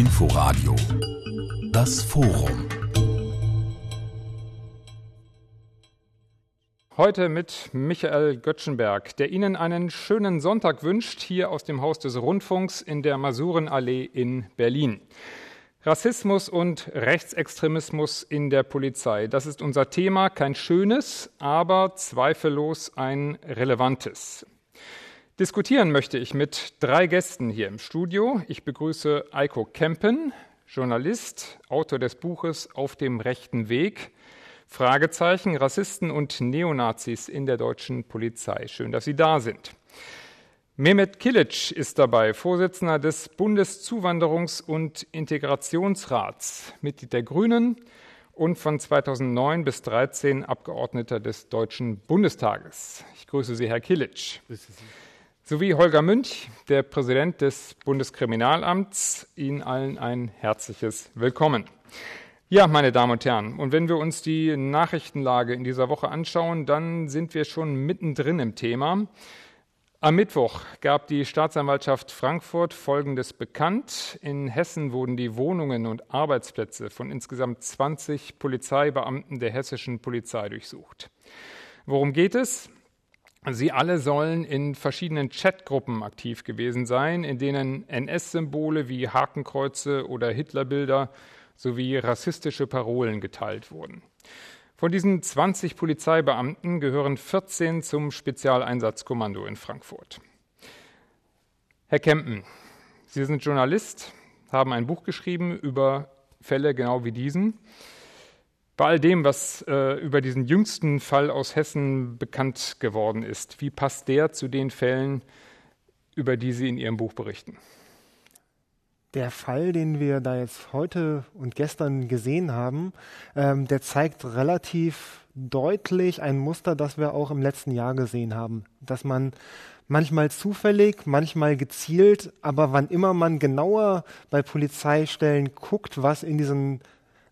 Inforadio Das Forum Heute mit Michael Göttschenberg, der Ihnen einen schönen Sonntag wünscht, hier aus dem Haus des Rundfunks in der Masurenallee in Berlin. Rassismus und Rechtsextremismus in der Polizei. Das ist unser Thema. Kein schönes, aber zweifellos ein relevantes. Diskutieren möchte ich mit drei Gästen hier im Studio. Ich begrüße Eiko Kempen, Journalist, Autor des Buches Auf dem rechten Weg. Fragezeichen, Rassisten und Neonazis in der deutschen Polizei. Schön, dass Sie da sind. Mehmet Kilic ist dabei, Vorsitzender des Bundeszuwanderungs- und Integrationsrats, Mitglied der Grünen und von 2009 bis 2013 Abgeordneter des Deutschen Bundestages. Ich grüße Sie, Herr Kilic. Grüße Sie sowie Holger Münch, der Präsident des Bundeskriminalamts. Ihnen allen ein herzliches Willkommen. Ja, meine Damen und Herren, und wenn wir uns die Nachrichtenlage in dieser Woche anschauen, dann sind wir schon mittendrin im Thema. Am Mittwoch gab die Staatsanwaltschaft Frankfurt Folgendes bekannt. In Hessen wurden die Wohnungen und Arbeitsplätze von insgesamt 20 Polizeibeamten der hessischen Polizei durchsucht. Worum geht es? Sie alle sollen in verschiedenen Chatgruppen aktiv gewesen sein, in denen NS-Symbole wie Hakenkreuze oder Hitlerbilder sowie rassistische Parolen geteilt wurden. Von diesen 20 Polizeibeamten gehören 14 zum Spezialeinsatzkommando in Frankfurt. Herr Kempen, Sie sind Journalist, haben ein Buch geschrieben über Fälle genau wie diesen. Bei all dem, was äh, über diesen jüngsten Fall aus Hessen bekannt geworden ist, wie passt der zu den Fällen, über die Sie in Ihrem Buch berichten? Der Fall, den wir da jetzt heute und gestern gesehen haben, ähm, der zeigt relativ deutlich ein Muster, das wir auch im letzten Jahr gesehen haben. Dass man manchmal zufällig, manchmal gezielt, aber wann immer man genauer bei Polizeistellen guckt, was in diesen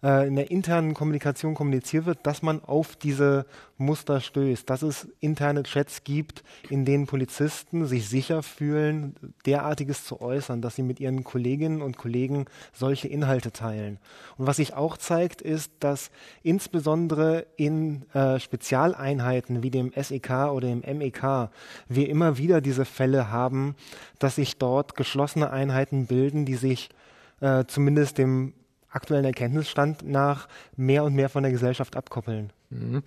in der internen Kommunikation kommuniziert wird, dass man auf diese Muster stößt, dass es interne Chats gibt, in denen Polizisten sich sicher fühlen, derartiges zu äußern, dass sie mit ihren Kolleginnen und Kollegen solche Inhalte teilen. Und was sich auch zeigt, ist, dass insbesondere in äh, Spezialeinheiten wie dem SEK oder dem MEK wir immer wieder diese Fälle haben, dass sich dort geschlossene Einheiten bilden, die sich äh, zumindest dem aktuellen Erkenntnisstand nach mehr und mehr von der Gesellschaft abkoppeln. Mhm.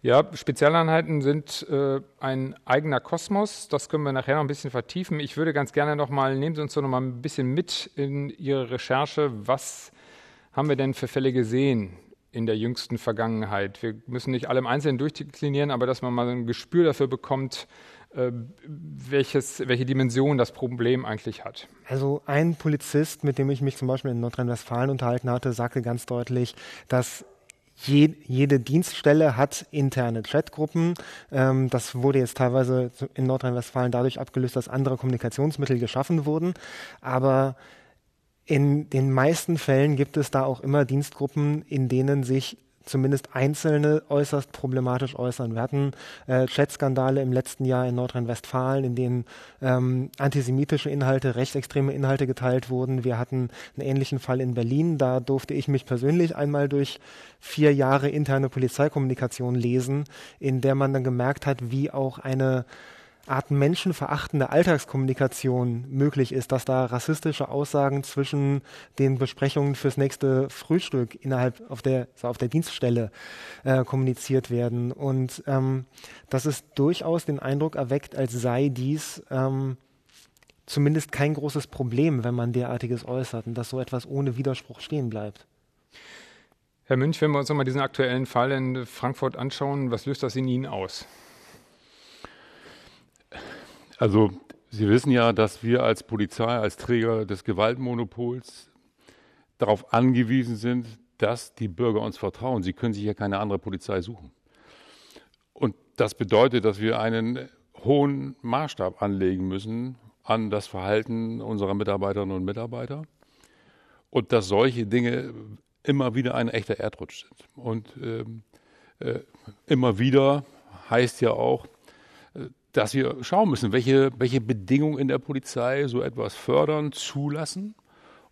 Ja, Spezialeinheiten sind äh, ein eigener Kosmos. Das können wir nachher noch ein bisschen vertiefen. Ich würde ganz gerne noch mal, nehmen Sie uns doch noch mal ein bisschen mit in Ihre Recherche. Was haben wir denn für Fälle gesehen in der jüngsten Vergangenheit? Wir müssen nicht alle im Einzelnen durchdeklinieren, aber dass man mal ein Gespür dafür bekommt, welches, welche Dimension das Problem eigentlich hat. Also ein Polizist, mit dem ich mich zum Beispiel in Nordrhein-Westfalen unterhalten hatte, sagte ganz deutlich, dass jede Dienststelle hat interne Chatgruppen. Ähm, das wurde jetzt teilweise in Nordrhein-Westfalen dadurch abgelöst, dass andere Kommunikationsmittel geschaffen wurden. Aber in den meisten Fällen gibt es da auch immer Dienstgruppen, in denen sich zumindest Einzelne äußerst problematisch äußern. Wir hatten äh, Chatskandale im letzten Jahr in Nordrhein-Westfalen, in denen ähm, antisemitische Inhalte, rechtsextreme Inhalte geteilt wurden. Wir hatten einen ähnlichen Fall in Berlin. Da durfte ich mich persönlich einmal durch vier Jahre interne Polizeikommunikation lesen, in der man dann gemerkt hat, wie auch eine Art menschenverachtende Alltagskommunikation möglich ist, dass da rassistische Aussagen zwischen den Besprechungen fürs nächste Frühstück innerhalb auf der, so auf der Dienststelle äh, kommuniziert werden. Und ähm, dass es durchaus den Eindruck erweckt, als sei dies ähm, zumindest kein großes Problem, wenn man derartiges äußert und dass so etwas ohne Widerspruch stehen bleibt. Herr Münch, wenn wir uns nochmal diesen aktuellen Fall in Frankfurt anschauen, was löst das in Ihnen aus? Also Sie wissen ja, dass wir als Polizei, als Träger des Gewaltmonopols darauf angewiesen sind, dass die Bürger uns vertrauen. Sie können sich ja keine andere Polizei suchen. Und das bedeutet, dass wir einen hohen Maßstab anlegen müssen an das Verhalten unserer Mitarbeiterinnen und Mitarbeiter und dass solche Dinge immer wieder ein echter Erdrutsch sind. Und ähm, äh, immer wieder heißt ja auch, dass wir schauen müssen, welche, welche Bedingungen in der Polizei so etwas fördern, zulassen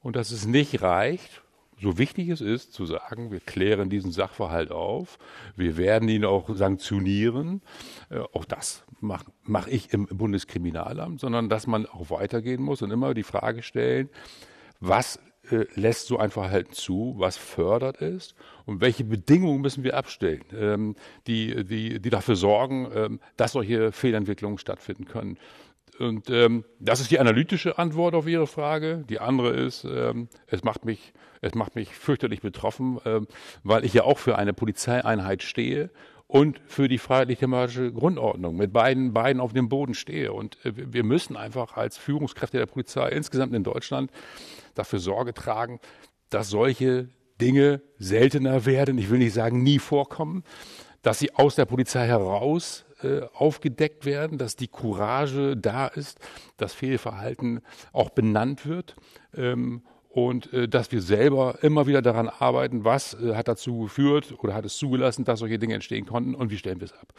und dass es nicht reicht, so wichtig es ist, zu sagen, wir klären diesen Sachverhalt auf, wir werden ihn auch sanktionieren, äh, auch das mache mach ich im Bundeskriminalamt, sondern dass man auch weitergehen muss und immer die Frage stellen, was äh, lässt so ein Verhalten zu, was fördert es und welche Bedingungen müssen wir abstellen, ähm, die, die, die dafür sorgen, ähm, dass solche Fehlentwicklungen stattfinden können. Und ähm, das ist die analytische Antwort auf Ihre Frage. Die andere ist, ähm, es macht mich, es macht mich fürchterlich betroffen, ähm, weil ich ja auch für eine Polizeieinheit stehe und für die freiheitlich-demokratische Grundordnung mit beiden Beinen auf dem Boden stehe. Und äh, wir müssen einfach als Führungskräfte der Polizei insgesamt in Deutschland dafür Sorge tragen, dass solche Dinge seltener werden. Ich will nicht sagen, nie vorkommen, dass sie aus der Polizei heraus äh, aufgedeckt werden, dass die Courage da ist, dass Fehlverhalten auch benannt wird. Ähm, und äh, dass wir selber immer wieder daran arbeiten, was äh, hat dazu geführt oder hat es zugelassen, dass solche Dinge entstehen konnten und wie stellen wir es ab.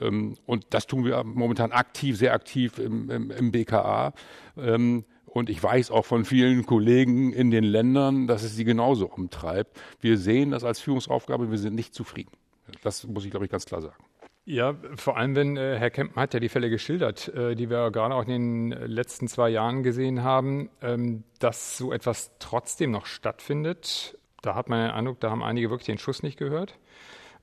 Ähm, und das tun wir momentan aktiv, sehr aktiv im, im, im BKA. Ähm, und ich weiß auch von vielen Kollegen in den Ländern, dass es sie genauso umtreibt. Wir sehen das als Führungsaufgabe, wir sind nicht zufrieden. Das muss ich, glaube ich, ganz klar sagen. Ja, vor allem, wenn äh, Herr Kempen hat ja die Fälle geschildert, äh, die wir gerade auch in den letzten zwei Jahren gesehen haben, ähm, dass so etwas trotzdem noch stattfindet. Da hat man den Eindruck, da haben einige wirklich den Schuss nicht gehört.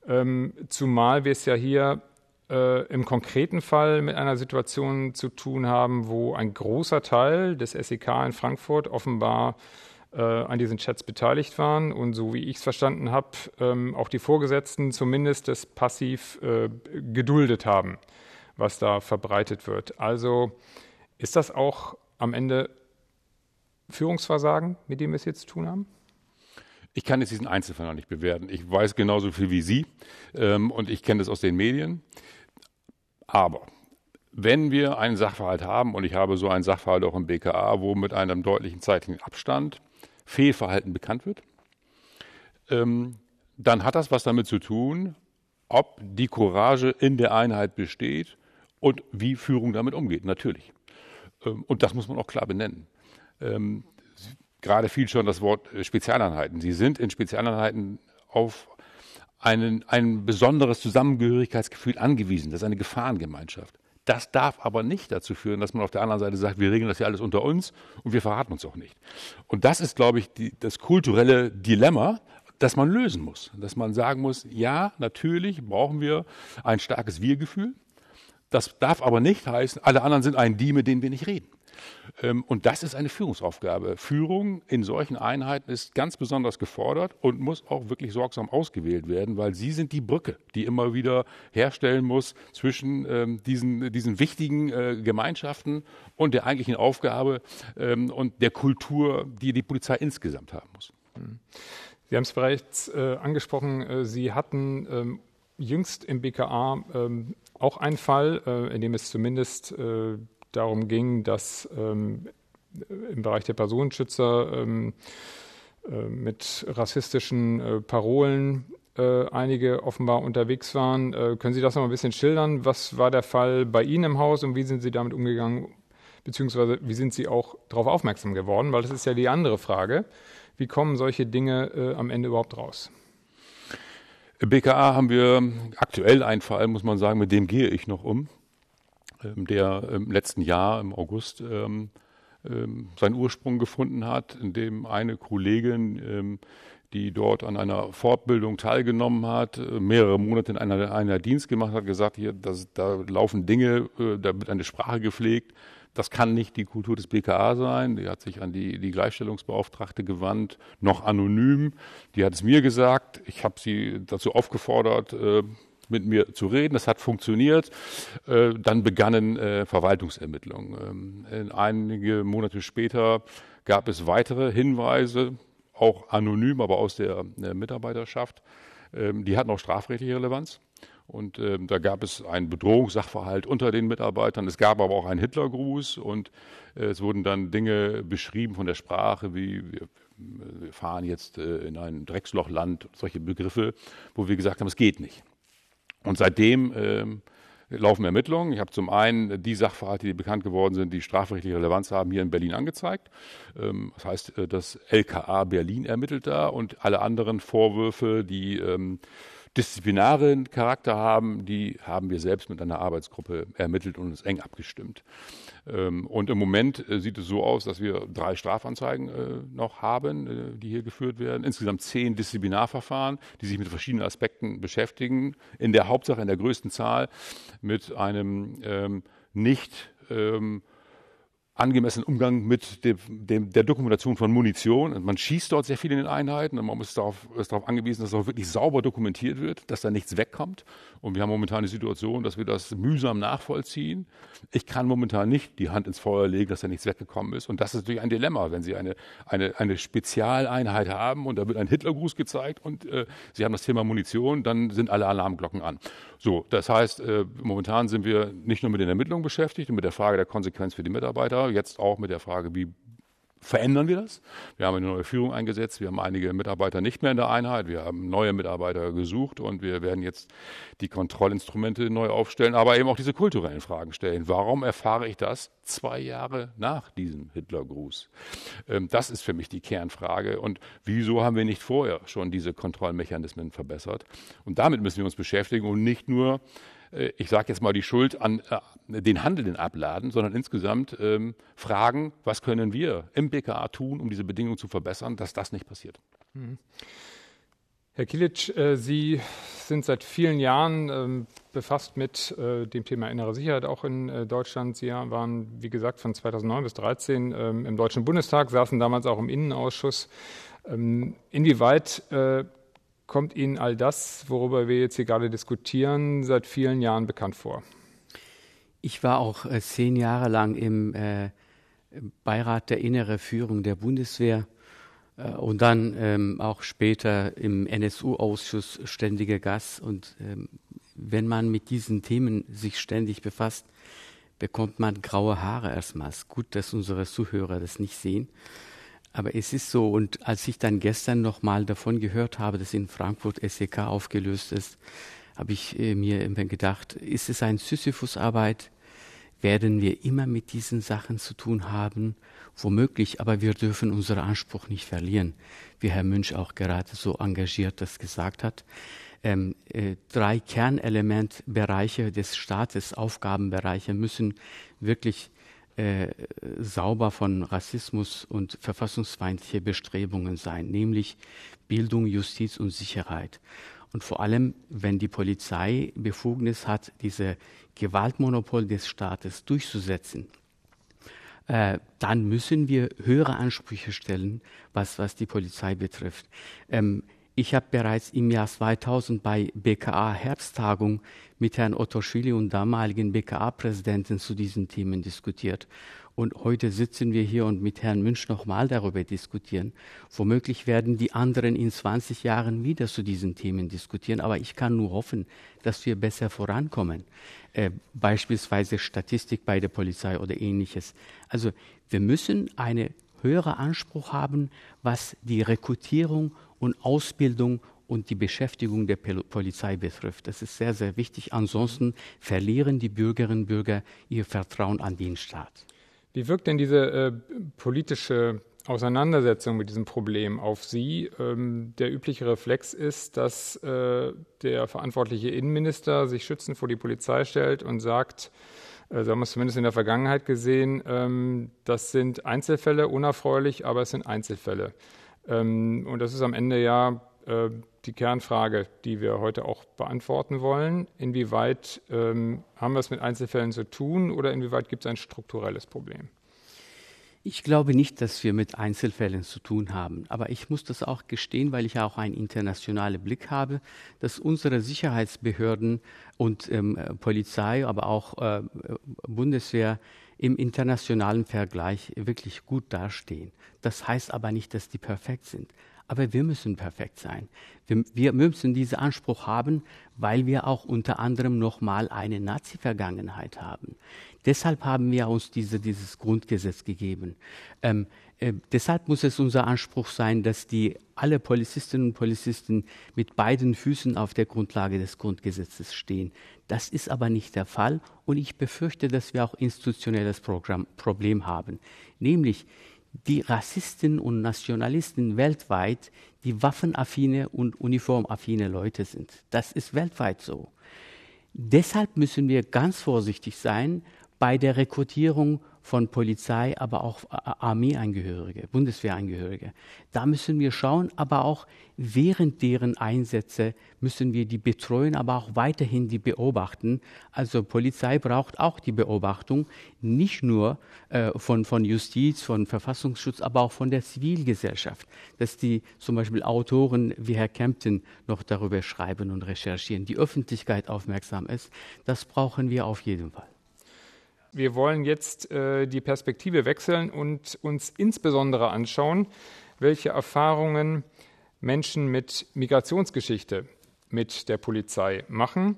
Ähm, zumal wir es ja hier äh, im konkreten Fall mit einer Situation zu tun haben, wo ein großer Teil des SEK in Frankfurt offenbar äh, an diesen Chats beteiligt waren und so wie ich es verstanden habe, ähm, auch die Vorgesetzten zumindest das passiv äh, geduldet haben, was da verbreitet wird. Also ist das auch am Ende Führungsversagen, mit dem wir es jetzt zu tun haben? Ich kann jetzt diesen Einzelfall noch nicht bewerten. Ich weiß genauso viel wie Sie ähm, und ich kenne das aus den Medien. Aber wenn wir einen Sachverhalt haben, und ich habe so einen Sachverhalt auch im BKA, wo mit einem deutlichen zeitlichen Abstand Fehlverhalten bekannt wird, ähm, dann hat das was damit zu tun, ob die Courage in der Einheit besteht und wie Führung damit umgeht, natürlich. Ähm, und das muss man auch klar benennen. Ähm, gerade fiel schon das Wort äh, Spezialeinheiten. Sie sind in Spezialeinheiten auf einen, ein besonderes Zusammengehörigkeitsgefühl angewiesen. Das ist eine Gefahrengemeinschaft. Das darf aber nicht dazu führen, dass man auf der anderen Seite sagt, wir regeln das ja alles unter uns und wir verraten uns auch nicht. Und das ist, glaube ich, die, das kulturelle Dilemma, das man lösen muss. Dass man sagen muss, ja, natürlich brauchen wir ein starkes Wir-Gefühl. Das darf aber nicht heißen, alle anderen sind ein Die, mit denen wir nicht reden. Ähm, und das ist eine Führungsaufgabe. Führung in solchen Einheiten ist ganz besonders gefordert und muss auch wirklich sorgsam ausgewählt werden, weil sie sind die Brücke, die immer wieder herstellen muss zwischen ähm, diesen, diesen wichtigen äh, Gemeinschaften und der eigentlichen Aufgabe ähm, und der Kultur, die die Polizei insgesamt haben muss. Hm. Sie haben es bereits äh, angesprochen, äh, Sie hatten jüngst im BKA auch einen Fall, in dem es zumindest darum ging, dass ähm, im Bereich der Personenschützer ähm, äh, mit rassistischen äh, Parolen äh, einige offenbar unterwegs waren. Äh, können Sie das noch ein bisschen schildern? Was war der Fall bei Ihnen im Haus und wie sind Sie damit umgegangen? Beziehungsweise wie sind Sie auch darauf aufmerksam geworden? Weil das ist ja die andere Frage. Wie kommen solche Dinge äh, am Ende überhaupt raus? Im BKA haben wir aktuell einen Fall, muss man sagen, mit dem gehe ich noch um. Ähm, der im letzten Jahr, im August, ähm, ähm, seinen Ursprung gefunden hat, in dem eine Kollegin, die dort an einer Fortbildung teilgenommen hat, äh, mehrere Monate in einer, einer Dienst gemacht hat, gesagt, hier, das, da laufen Dinge, äh, da wird eine Sprache gepflegt. Das kann nicht die Kultur des BKA sein. Die hat sich an die, die Gleichstellungsbeauftragte gewandt, noch anonym. Die hat es mir gesagt. Ich habe sie dazu aufgefordert, äh, mit mir zu reden. Das hat funktioniert. Äh, dann begannen äh, Verwaltungsermittlungen. Ähm, einige Monate später gab es weitere Hinweise, auch anonym, aber aus der äh, Mitarbeiterschaft. Ähm, die hatten auch strafrechtliche Relevanz. Und ähm, da gab es einen Bedrohungssachverhalt unter den Mitarbeitern. Es gab aber auch einen Hitlergruß und äh, es wurden dann Dinge beschrieben von der Sprache, wie wir, wir fahren jetzt äh, in ein Dreckslochland, solche Begriffe, wo wir gesagt haben, es geht nicht. Und seitdem ähm, laufen Ermittlungen. Ich habe zum einen die Sachverhalte, die bekannt geworden sind, die strafrechtliche Relevanz haben, hier in Berlin angezeigt. Ähm, das heißt, äh, das LKA Berlin ermittelt da und alle anderen Vorwürfe, die ähm, disziplinaren Charakter haben, die haben wir selbst mit einer Arbeitsgruppe ermittelt und uns eng abgestimmt. Ähm, und im Moment äh, sieht es so aus, dass wir drei Strafanzeigen äh, noch haben, äh, die hier geführt werden. Insgesamt zehn Disziplinarverfahren, die sich mit verschiedenen Aspekten beschäftigen. In der Hauptsache, in der größten Zahl mit einem ähm, nicht ähm, angemessenen Umgang mit dem, dem, der Dokumentation von Munition. Man schießt dort sehr viel in den Einheiten und man ist darauf, ist darauf angewiesen, dass auch wirklich sauber dokumentiert wird, dass da nichts wegkommt. Und wir haben momentan die Situation, dass wir das mühsam nachvollziehen. Ich kann momentan nicht die Hand ins Feuer legen, dass da nichts weggekommen ist. Und das ist natürlich ein Dilemma, wenn Sie eine, eine, eine Spezialeinheit haben und da wird ein Hitlergruß gezeigt und äh, Sie haben das Thema Munition, dann sind alle Alarmglocken an. So, das heißt, äh, momentan sind wir nicht nur mit den Ermittlungen beschäftigt und mit der Frage der Konsequenz für die Mitarbeiter, jetzt auch mit der Frage, wie verändern wir das. Wir haben eine neue Führung eingesetzt, wir haben einige Mitarbeiter nicht mehr in der Einheit, wir haben neue Mitarbeiter gesucht und wir werden jetzt die Kontrollinstrumente neu aufstellen, aber eben auch diese kulturellen Fragen stellen. Warum erfahre ich das zwei Jahre nach diesem Hitlergruß? Ähm, das ist für mich die Kernfrage und wieso haben wir nicht vorher schon diese Kontrollmechanismen verbessert? Und damit müssen wir uns beschäftigen und nicht nur ich sage jetzt mal, die Schuld an äh, den Handelnden abladen, sondern insgesamt ähm, fragen, was können wir im BKA tun, um diese Bedingungen zu verbessern, dass das nicht passiert. Mhm. Herr Kilic, äh, Sie sind seit vielen Jahren ähm, befasst mit äh, dem Thema innere Sicherheit auch in äh, Deutschland. Sie waren, wie gesagt, von 2009 bis 2013 ähm, im Deutschen Bundestag, saßen damals auch im Innenausschuss. Ähm, inwieweit äh, kommt Ihnen all das, worüber wir jetzt hier gerade diskutieren, seit vielen Jahren bekannt vor? Ich war auch äh, zehn Jahre lang im äh, Beirat der innere Führung der Bundeswehr äh, und dann ähm, auch später im NSU-Ausschuss ständiger Gast. Und ähm, wenn man mit diesen Themen sich ständig befasst, bekommt man graue Haare erstmals. Gut, dass unsere Zuhörer das nicht sehen. Aber es ist so, und als ich dann gestern nochmal davon gehört habe, dass in Frankfurt SEK aufgelöst ist, habe ich äh, mir immer gedacht, ist es eine Sisyphusarbeit? Werden wir immer mit diesen Sachen zu tun haben? Womöglich, aber wir dürfen unseren Anspruch nicht verlieren, wie Herr Münch auch gerade so engagiert das gesagt hat. Ähm, äh, drei Kernelementbereiche des Staates, Aufgabenbereiche müssen wirklich äh, sauber von Rassismus und verfassungsfeindliche Bestrebungen sein, nämlich Bildung, Justiz und Sicherheit. Und vor allem, wenn die Polizei Befugnis hat, diese Gewaltmonopol des Staates durchzusetzen, äh, dann müssen wir höhere Ansprüche stellen, was, was die Polizei betrifft. Ähm, ich habe bereits im Jahr 2000 bei BKA Herbsttagung mit Herrn Otto Schili und damaligen BKA-Präsidenten zu diesen Themen diskutiert. Und heute sitzen wir hier und mit Herrn Münch nochmal darüber diskutieren. Womöglich werden die anderen in 20 Jahren wieder zu diesen Themen diskutieren. Aber ich kann nur hoffen, dass wir besser vorankommen. Äh, beispielsweise Statistik bei der Polizei oder ähnliches. Also wir müssen einen höheren Anspruch haben, was die Rekrutierung und Ausbildung und die Beschäftigung der Polizei betrifft. Das ist sehr, sehr wichtig. Ansonsten verlieren die Bürgerinnen und Bürger ihr Vertrauen an den Staat. Wie wirkt denn diese äh, politische Auseinandersetzung mit diesem Problem auf Sie? Ähm, der übliche Reflex ist, dass äh, der verantwortliche Innenminister sich schützend vor die Polizei stellt und sagt, äh, so haben wir es zumindest in der Vergangenheit gesehen, ähm, das sind Einzelfälle, unerfreulich, aber es sind Einzelfälle. Ähm, und das ist am Ende ja äh, die Kernfrage, die wir heute auch beantworten wollen. Inwieweit ähm, haben wir es mit Einzelfällen zu tun oder inwieweit gibt es ein strukturelles Problem? Ich glaube nicht, dass wir mit Einzelfällen zu tun haben. Aber ich muss das auch gestehen, weil ich auch einen internationalen Blick habe, dass unsere Sicherheitsbehörden und ähm, Polizei, aber auch äh, Bundeswehr im internationalen Vergleich wirklich gut dastehen. Das heißt aber nicht, dass die perfekt sind. Aber wir müssen perfekt sein. Wir, wir müssen diesen Anspruch haben, weil wir auch unter anderem nochmal eine Nazi-Vergangenheit haben. Deshalb haben wir uns diese, dieses Grundgesetz gegeben. Ähm, äh, deshalb muss es unser Anspruch sein, dass die alle Polizistinnen und Polizisten mit beiden Füßen auf der Grundlage des Grundgesetzes stehen. Das ist aber nicht der Fall und ich befürchte, dass wir auch institutionelles Programm, Problem haben. Nämlich die Rassisten und Nationalisten weltweit, die waffenaffine und uniformaffine Leute sind. Das ist weltweit so. Deshalb müssen wir ganz vorsichtig sein bei der Rekrutierung von Polizei, aber auch Armeeangehörige, Bundeswehrangehörige. Da müssen wir schauen, aber auch während deren Einsätze müssen wir die betreuen, aber auch weiterhin die beobachten. Also Polizei braucht auch die Beobachtung, nicht nur äh, von, von Justiz, von Verfassungsschutz, aber auch von der Zivilgesellschaft. Dass die zum Beispiel Autoren wie Herr Kempten noch darüber schreiben und recherchieren, die Öffentlichkeit aufmerksam ist, das brauchen wir auf jeden Fall. Wir wollen jetzt äh, die Perspektive wechseln und uns insbesondere anschauen, welche Erfahrungen Menschen mit Migrationsgeschichte mit der Polizei machen.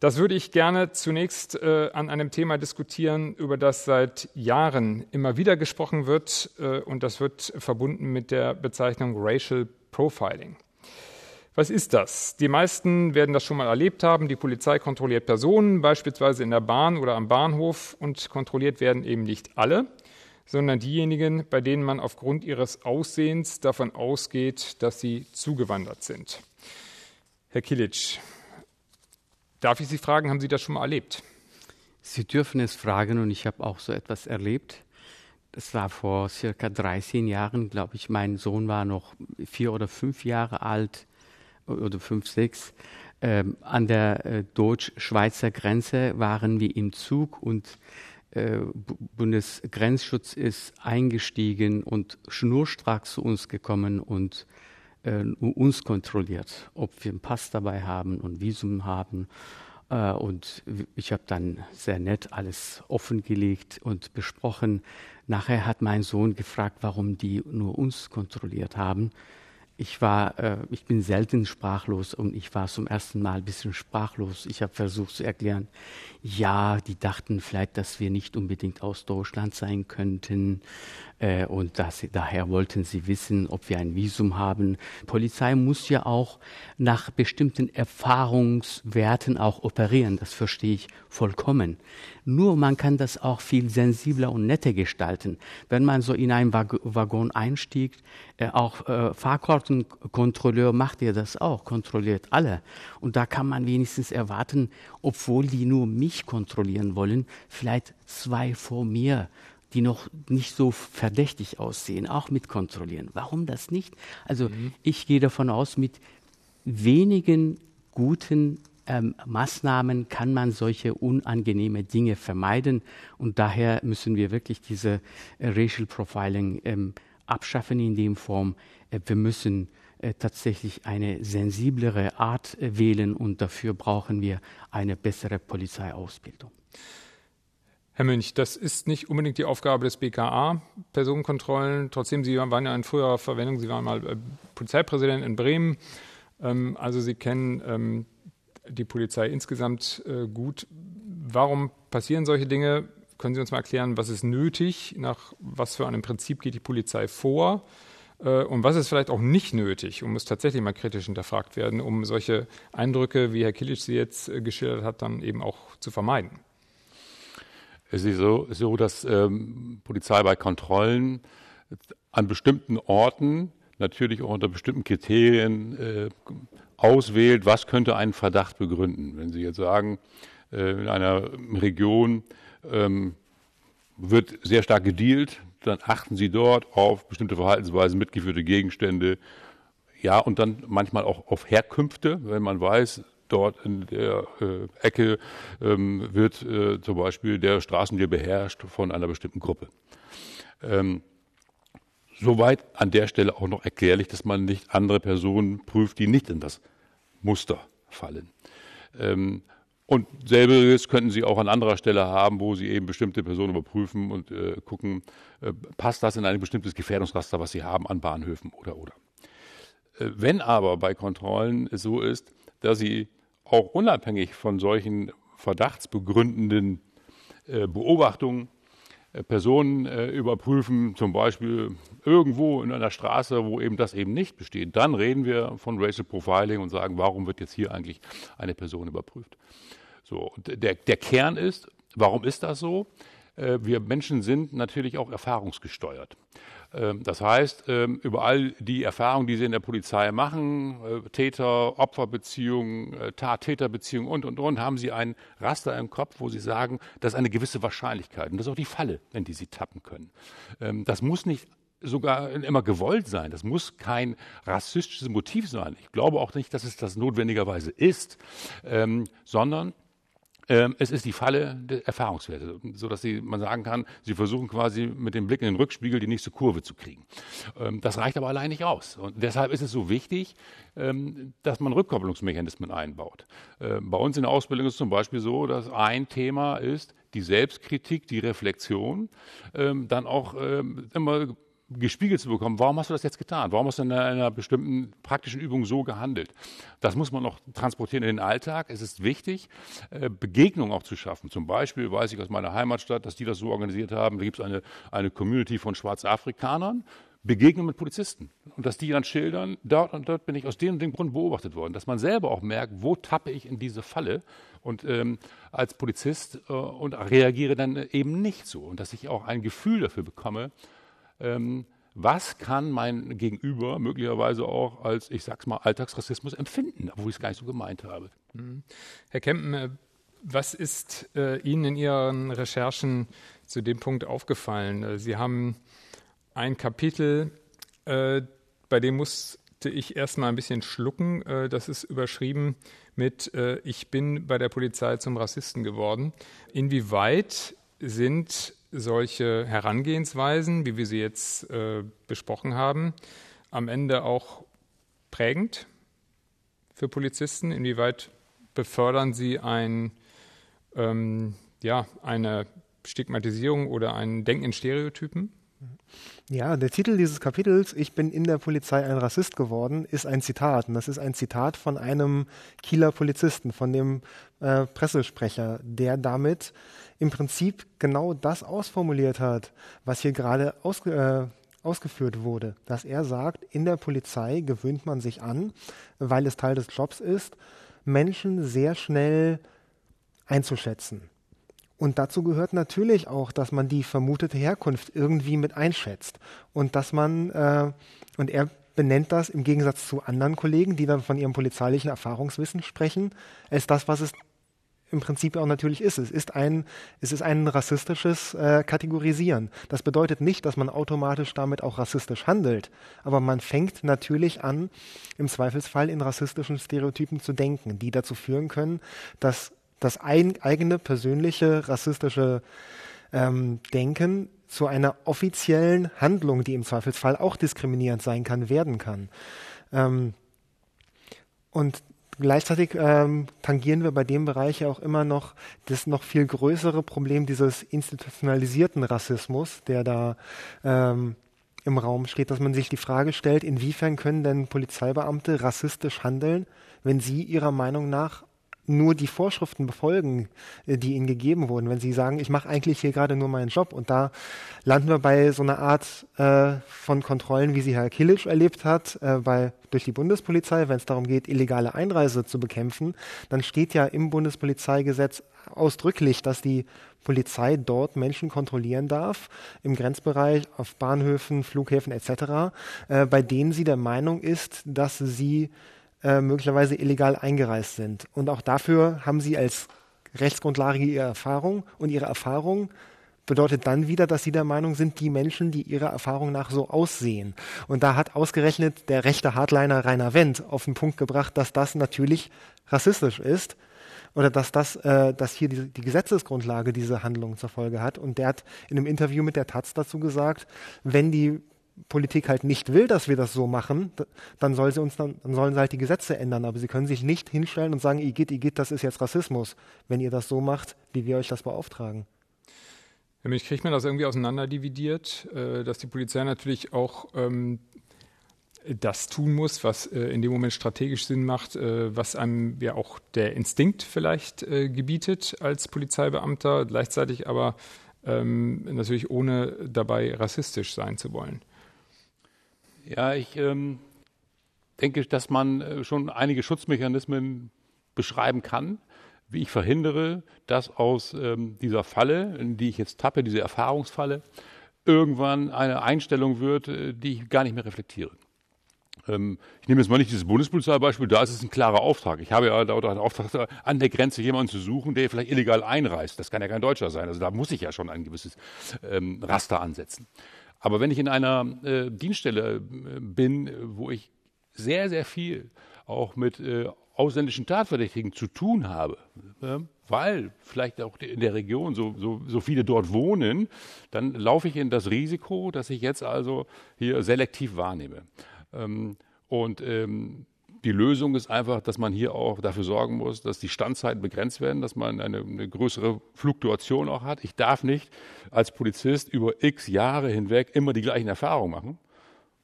Das würde ich gerne zunächst äh, an einem Thema diskutieren, über das seit Jahren immer wieder gesprochen wird, äh, und das wird verbunden mit der Bezeichnung Racial Profiling. Was ist das? Die meisten werden das schon mal erlebt haben. Die Polizei kontrolliert Personen, beispielsweise in der Bahn oder am Bahnhof, und kontrolliert werden eben nicht alle, sondern diejenigen, bei denen man aufgrund ihres Aussehens davon ausgeht, dass sie zugewandert sind. Herr Kilic, darf ich Sie fragen, haben Sie das schon mal erlebt? Sie dürfen es fragen und ich habe auch so etwas erlebt. Das war vor circa 13 Jahren, glaube ich. Mein Sohn war noch vier oder fünf Jahre alt oder fünf, sechs, ähm, an der äh, deutsch-schweizer Grenze waren wir im Zug und äh, Bundesgrenzschutz ist eingestiegen und schnurstracks zu uns gekommen und äh, uns kontrolliert, ob wir einen Pass dabei haben und Visum haben. Äh, und ich habe dann sehr nett alles offengelegt und besprochen. Nachher hat mein Sohn gefragt, warum die nur uns kontrolliert haben ich war, äh, ich bin selten sprachlos und ich war zum ersten Mal ein bisschen sprachlos. Ich habe versucht zu erklären, ja, die dachten vielleicht, dass wir nicht unbedingt aus Deutschland sein könnten äh, und dass, daher wollten sie wissen, ob wir ein Visum haben. Polizei muss ja auch nach bestimmten Erfahrungswerten auch operieren. Das verstehe ich vollkommen. Nur man kann das auch viel sensibler und netter gestalten. Wenn man so in einen Waggon einstiegt, äh, auch äh, Fahrkartenkontrolleur macht ja das auch, kontrolliert alle. Und da kann man wenigstens erwarten, obwohl die nur mich kontrollieren wollen, vielleicht zwei vor mir die noch nicht so verdächtig aussehen, auch mit kontrollieren. Warum das nicht? Also mhm. ich gehe davon aus, mit wenigen guten ähm, Maßnahmen kann man solche unangenehme Dinge vermeiden. Und daher müssen wir wirklich diese äh, Racial Profiling ähm, abschaffen in dem Form. Äh, wir müssen äh, tatsächlich eine sensiblere Art äh, wählen und dafür brauchen wir eine bessere Polizeiausbildung. Herr Münch, das ist nicht unbedingt die Aufgabe des BKA, Personenkontrollen. Trotzdem, Sie waren ja in früherer Verwendung, Sie waren mal äh, Polizeipräsident in Bremen. Ähm, also Sie kennen ähm, die Polizei insgesamt äh, gut. Warum passieren solche Dinge? Können Sie uns mal erklären, was ist nötig? Nach was für einem Prinzip geht die Polizei vor? Äh, und was ist vielleicht auch nicht nötig und muss tatsächlich mal kritisch hinterfragt werden, um solche Eindrücke, wie Herr Kilic sie jetzt geschildert hat, dann eben auch zu vermeiden? Es ist so, so dass ähm, Polizei bei Kontrollen an bestimmten Orten natürlich auch unter bestimmten Kriterien äh, auswählt, was könnte einen Verdacht begründen. Wenn Sie jetzt sagen, äh, in einer Region ähm, wird sehr stark gedealt, dann achten Sie dort auf bestimmte Verhaltensweisen, mitgeführte Gegenstände, ja, und dann manchmal auch auf Herkünfte, wenn man weiß, dort in der äh, Ecke ähm, wird äh, zum Beispiel der Straßendeal beherrscht von einer bestimmten Gruppe. Ähm, Soweit an der Stelle auch noch erklärlich, dass man nicht andere Personen prüft, die nicht in das Muster fallen. Ähm, und selbiges könnten Sie auch an anderer Stelle haben, wo Sie eben bestimmte Personen überprüfen und äh, gucken, äh, passt das in ein bestimmtes Gefährdungsraster, was Sie haben an Bahnhöfen oder oder. Äh, wenn aber bei Kontrollen es so ist, dass Sie auch unabhängig von solchen verdachtsbegründenden äh, Beobachtungen, äh, Personen äh, überprüfen, zum Beispiel irgendwo in einer Straße, wo eben das eben nicht besteht. Dann reden wir von Racial Profiling und sagen, warum wird jetzt hier eigentlich eine Person überprüft. So, der, der Kern ist, warum ist das so? Wir Menschen sind natürlich auch erfahrungsgesteuert. Ähm, das heißt, ähm, über all die Erfahrungen, die Sie in der Polizei machen, äh, Täter, Opferbeziehungen, äh, Tat-Täter-Beziehungen und, und, und, haben Sie ein Raster im Kopf, wo Sie sagen, das ist eine gewisse Wahrscheinlichkeit. Und das ist auch die Falle, in die Sie tappen können. Ähm, das muss nicht sogar immer gewollt sein. Das muss kein rassistisches Motiv sein. Ich glaube auch nicht, dass es das notwendigerweise ist, ähm, sondern es ist die Falle der Erfahrungswerte, sodass sie, man sagen kann, sie versuchen quasi mit dem Blick in den Rückspiegel die nächste Kurve zu kriegen. Ähm, das reicht aber allein nicht aus. Und deshalb ist es so wichtig, ähm, dass man Rückkopplungsmechanismen einbaut. Bei uns in der Ausbildung ist es zum Beispiel so, dass ein Thema ist die Selbstkritik, die Reflexion, dann auch immer gespiegelt zu bekommen, warum hast du das jetzt getan? Warum hast du in einer, einer, bestimmten praktischen Übung so gehandelt? Das muss man noch transportieren in den Alltag. Es ist wichtig, äh, Begegnungen auch zu schaffen. Zum Beispiel weiß ich aus meiner Heimatstadt, dass die das so organisiert haben. Da gibt es eine, eine Community von Schwarzafrikanern. Begegnungen mit Polizisten und dass die dann schildern, dort und dort bin ich aus dem und dem Grund beobachtet worden, dass man selber auch merkt, wo tappe ich in diese Falle und ähm, als Polizist äh, und reagiere dann eben nicht so und dass ich auch ein Gefühl dafür bekomme, ähm, was kann mein Gegenüber möglicherweise auch als, ich sag's mal, Alltagsrassismus empfinden, obwohl ich es gar nicht so gemeint habe. Mhm. Herr Kempen, äh, was ist äh, Ihnen in Ihren Recherchen zu dem Punkt aufgefallen? Äh, Sie haben ein Kapitel, äh, bei dem musste ich erstmal ein bisschen schlucken. Äh, das ist überschrieben mit Ich bin bei der Polizei zum Rassisten geworden. Inwieweit sind solche Herangehensweisen, wie wir sie jetzt äh, besprochen haben, am Ende auch prägend für Polizisten? Inwieweit befördern sie ein, ähm, ja, eine Stigmatisierung oder ein Denken in Stereotypen? Ja, der Titel dieses Kapitels, Ich bin in der Polizei ein Rassist geworden, ist ein Zitat. Und das ist ein Zitat von einem Kieler Polizisten, von dem äh, Pressesprecher, der damit im Prinzip genau das ausformuliert hat, was hier gerade ausge, äh, ausgeführt wurde. Dass er sagt, in der Polizei gewöhnt man sich an, weil es Teil des Jobs ist, Menschen sehr schnell einzuschätzen. Und dazu gehört natürlich auch, dass man die vermutete Herkunft irgendwie mit einschätzt und dass man, äh, und er benennt das im Gegensatz zu anderen Kollegen, die dann von ihrem polizeilichen Erfahrungswissen sprechen, als das, was es im Prinzip auch natürlich ist. Es ist ein, es ist ein rassistisches äh, Kategorisieren. Das bedeutet nicht, dass man automatisch damit auch rassistisch handelt, aber man fängt natürlich an, im Zweifelsfall in rassistischen Stereotypen zu denken, die dazu führen können, dass das ein, eigene persönliche rassistische ähm, Denken zu einer offiziellen Handlung, die im Zweifelsfall auch diskriminierend sein kann, werden kann. Ähm, und gleichzeitig ähm, tangieren wir bei dem Bereich auch immer noch das noch viel größere Problem dieses institutionalisierten Rassismus, der da ähm, im Raum steht, dass man sich die Frage stellt, inwiefern können denn Polizeibeamte rassistisch handeln, wenn sie ihrer Meinung nach nur die Vorschriften befolgen, äh, die ihnen gegeben wurden, wenn sie sagen, ich mache eigentlich hier gerade nur meinen Job. Und da landen wir bei so einer Art äh, von Kontrollen, wie sie Herr Kilic erlebt hat, äh, bei, durch die Bundespolizei, wenn es darum geht, illegale Einreise zu bekämpfen. Dann steht ja im Bundespolizeigesetz ausdrücklich, dass die Polizei dort Menschen kontrollieren darf, im Grenzbereich, auf Bahnhöfen, Flughäfen etc., äh, bei denen sie der Meinung ist, dass sie äh, möglicherweise illegal eingereist sind. Und auch dafür haben sie als Rechtsgrundlage ihre Erfahrung und ihre Erfahrung bedeutet dann wieder, dass sie der Meinung sind, die Menschen, die ihrer Erfahrung nach so aussehen. Und da hat ausgerechnet der rechte Hardliner Rainer Wendt auf den Punkt gebracht, dass das natürlich rassistisch ist oder dass das, äh, dass hier die, die Gesetzesgrundlage diese Handlung zur Folge hat. Und der hat in einem Interview mit der Taz dazu gesagt, wenn die Politik halt nicht will, dass wir das so machen, dann soll sie uns dann, dann sollen sie halt die Gesetze ändern. Aber sie können sich nicht hinstellen und sagen, Igitt, Igitt, das ist jetzt Rassismus, wenn ihr das so macht, wie wir euch das beauftragen. Ja, mich kriegt man das irgendwie auseinanderdividiert, äh, dass die Polizei natürlich auch ähm, das tun muss, was äh, in dem Moment strategisch Sinn macht, äh, was einem ja auch der Instinkt vielleicht äh, gebietet als Polizeibeamter, gleichzeitig aber ähm, natürlich ohne dabei rassistisch sein zu wollen. Ja, ich ähm, denke, dass man äh, schon einige Schutzmechanismen beschreiben kann, wie ich verhindere, dass aus ähm, dieser Falle, in die ich jetzt tappe, diese Erfahrungsfalle, irgendwann eine Einstellung wird, äh, die ich gar nicht mehr reflektiere. Ähm, ich nehme jetzt mal nicht dieses Bundespolizeibeispiel, da ist es ein klarer Auftrag. Ich habe ja dort einen Auftrag, an der Grenze jemanden zu suchen, der vielleicht illegal einreist. Das kann ja kein Deutscher sein. Also da muss ich ja schon ein gewisses ähm, Raster ansetzen. Aber wenn ich in einer äh, Dienststelle äh, bin, wo ich sehr, sehr viel auch mit äh, ausländischen Tatverdächtigen zu tun habe, äh, weil vielleicht auch in der Region so, so, so viele dort wohnen, dann laufe ich in das Risiko, dass ich jetzt also hier selektiv wahrnehme. Ähm, und ähm, die Lösung ist einfach, dass man hier auch dafür sorgen muss, dass die Standzeiten begrenzt werden, dass man eine, eine, größere Fluktuation auch hat. Ich darf nicht als Polizist über x Jahre hinweg immer die gleichen Erfahrungen machen.